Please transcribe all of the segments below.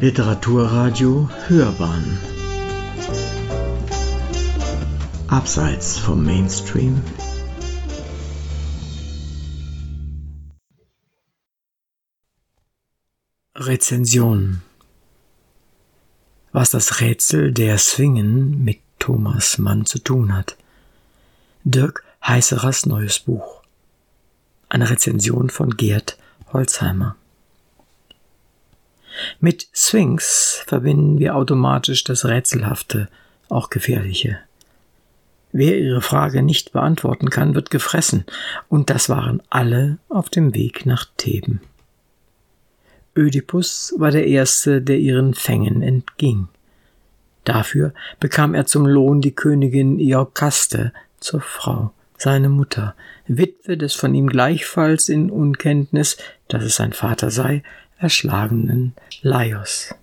Literaturradio Hörbahn Abseits vom Mainstream Rezension Was das Rätsel der Swingen mit Thomas Mann zu tun hat. Dirk Heißerers neues Buch. Eine Rezension von Gerd Holzheimer. Mit Sphinx verbinden wir automatisch das Rätselhafte, auch Gefährliche. Wer ihre Frage nicht beantworten kann, wird gefressen, und das waren alle auf dem Weg nach Theben. Ödipus war der Erste, der ihren Fängen entging. Dafür bekam er zum Lohn die Königin Iokaste zur Frau, seine Mutter, Witwe des von ihm gleichfalls in Unkenntnis, dass es sein Vater sei, erschlagenen Laios.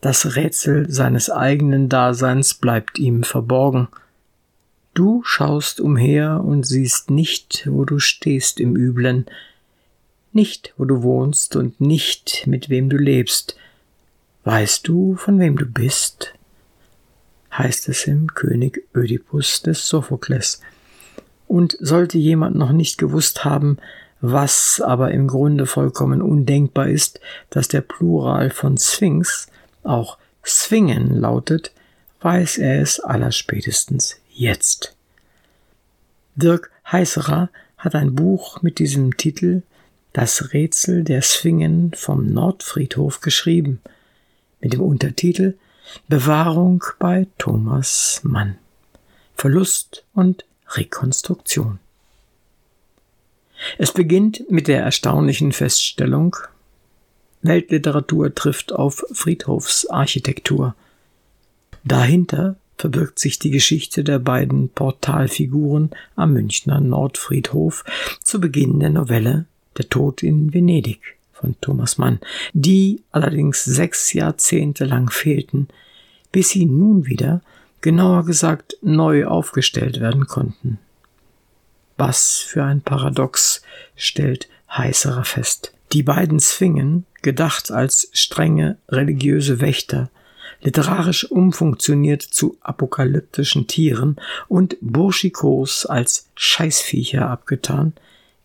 Das Rätsel seines eigenen Daseins bleibt ihm verborgen. Du schaust umher und siehst nicht, wo du stehst im Üblen, nicht, wo du wohnst und nicht, mit wem du lebst. Weißt du, von wem du bist? heißt es im König Ödipus des Sophokles. Und sollte jemand noch nicht gewusst haben, was aber im Grunde vollkommen undenkbar ist, dass der Plural von Sphinx auch Swingen lautet, weiß er es allerspätestens jetzt. Dirk Heißerer hat ein Buch mit diesem Titel Das Rätsel der Swingen vom Nordfriedhof geschrieben, mit dem Untertitel Bewahrung bei Thomas Mann. Verlust und Rekonstruktion. Es beginnt mit der erstaunlichen Feststellung, Weltliteratur trifft auf Friedhofsarchitektur. Dahinter verbirgt sich die Geschichte der beiden Portalfiguren am Münchner Nordfriedhof zu Beginn der Novelle Der Tod in Venedig von Thomas Mann, die allerdings sechs Jahrzehnte lang fehlten, bis sie nun wieder, genauer gesagt, neu aufgestellt werden konnten. Was für ein Paradox, stellt Heißerer fest. Die beiden Zwingen, gedacht als strenge religiöse Wächter, literarisch umfunktioniert zu apokalyptischen Tieren und Burschikos als Scheißviecher abgetan,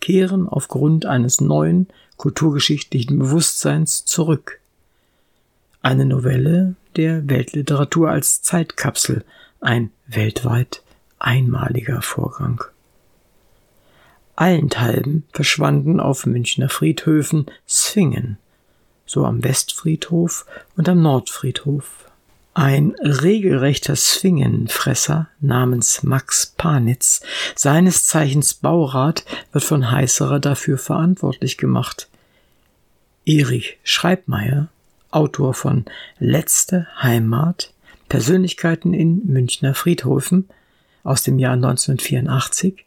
kehren aufgrund eines neuen kulturgeschichtlichen Bewusstseins zurück. Eine Novelle der Weltliteratur als Zeitkapsel, ein weltweit einmaliger Vorgang. Allenthalben verschwanden auf Münchner Friedhöfen Zwingen, so am Westfriedhof und am Nordfriedhof. Ein regelrechter Zwingenfresser namens Max Panitz, seines Zeichens Baurat, wird von Heißerer dafür verantwortlich gemacht. Erich Schreibmeier, Autor von Letzte Heimat, Persönlichkeiten in Münchner Friedhöfen aus dem Jahr 1984,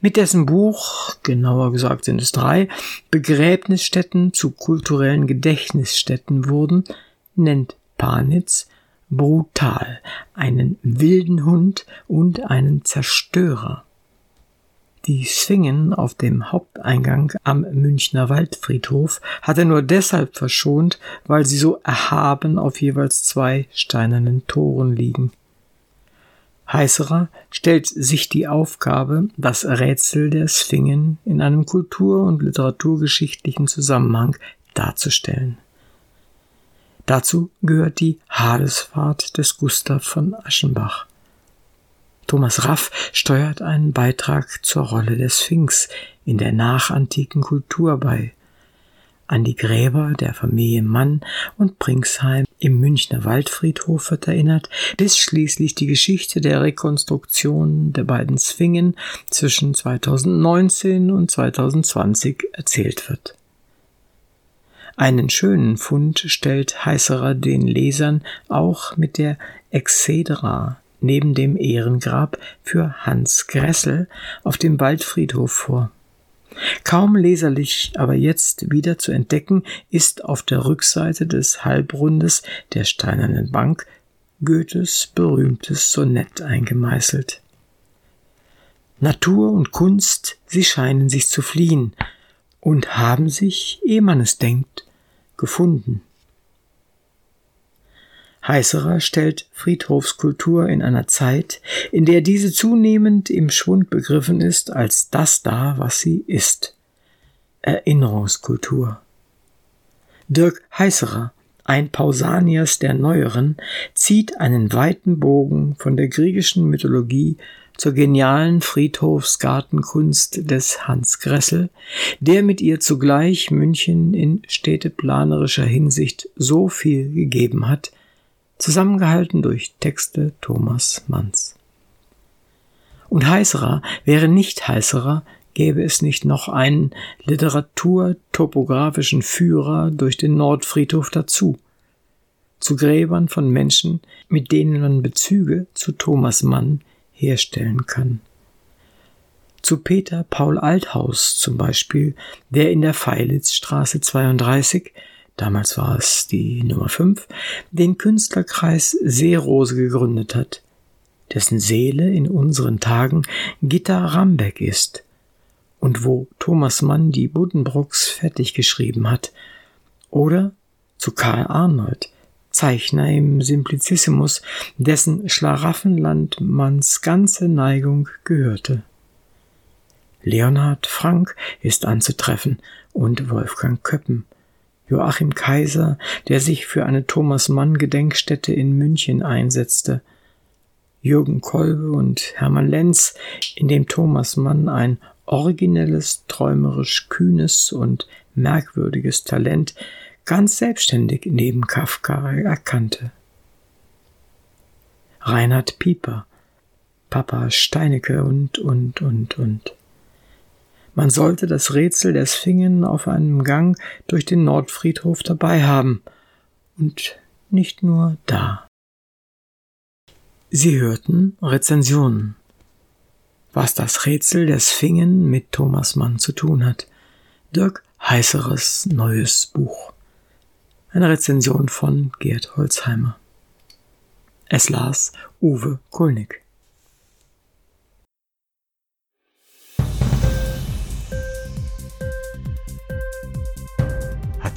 mit dessen Buch, genauer gesagt sind es drei, Begräbnisstätten zu kulturellen Gedächtnisstätten wurden, nennt Panitz brutal einen wilden Hund und einen Zerstörer. Die Svingen auf dem Haupteingang am Münchner Waldfriedhof hat er nur deshalb verschont, weil sie so erhaben auf jeweils zwei steinernen Toren liegen. Heißerer stellt sich die Aufgabe, das Rätsel der Sphingen in einem kultur- und literaturgeschichtlichen Zusammenhang darzustellen. Dazu gehört die Hadesfahrt des Gustav von Aschenbach. Thomas Raff steuert einen Beitrag zur Rolle der Sphinx in der nachantiken Kultur bei an die Gräber der Familie Mann und Pringsheim im Münchner Waldfriedhof wird erinnert, bis schließlich die Geschichte der Rekonstruktion der beiden Zwingen zwischen 2019 und 2020 erzählt wird. Einen schönen Fund stellt Heißerer den Lesern auch mit der Exedra neben dem Ehrengrab für Hans Gressel auf dem Waldfriedhof vor. Kaum leserlich, aber jetzt wieder zu entdecken, ist auf der Rückseite des Halbrundes der steinernen Bank Goethes berühmtes Sonett eingemeißelt. Natur und Kunst, sie scheinen sich zu fliehen und haben sich, ehe man es denkt, gefunden. Heißerer stellt Friedhofskultur in einer Zeit, in der diese zunehmend im Schwund begriffen ist, als das dar, was sie ist. Erinnerungskultur. Dirk Heißerer, ein Pausanias der Neueren, zieht einen weiten Bogen von der griechischen Mythologie zur genialen Friedhofsgartenkunst des Hans Gressel, der mit ihr zugleich München in städteplanerischer Hinsicht so viel gegeben hat, zusammengehalten durch Texte Thomas Manns. Und Heißerer wäre nicht Heißerer, gäbe es nicht noch einen literaturtopografischen Führer durch den Nordfriedhof dazu, zu Gräbern von Menschen, mit denen man Bezüge zu Thomas Mann herstellen kann. Zu Peter Paul Althaus zum Beispiel, der in der Feilitzstraße 32, damals war es die Nummer 5, den Künstlerkreis Seerose gegründet hat, dessen Seele in unseren Tagen Gitta Rambeck ist und wo Thomas Mann die Buddenbrooks fertig geschrieben hat, oder zu Karl Arnold, Zeichner im Simplicissimus, dessen Schlaraffenland Manns ganze Neigung gehörte. Leonhard Frank ist anzutreffen und Wolfgang Köppen, Joachim Kaiser, der sich für eine Thomas Mann Gedenkstätte in München einsetzte, Jürgen Kolbe und Hermann Lenz, in dem Thomas Mann ein originelles, träumerisch kühnes und merkwürdiges Talent ganz selbstständig neben Kafka erkannte. Reinhard Pieper, Papa Steinecke und, und, und, und. Man sollte das Rätsel der Sphingen auf einem Gang durch den Nordfriedhof dabei haben. Und nicht nur da. Sie hörten Rezensionen. Was das Rätsel der Sphingen mit Thomas Mann zu tun hat. Dirk Heißeres neues Buch. Eine Rezension von Gerd Holzheimer. Es las Uwe Kulnig.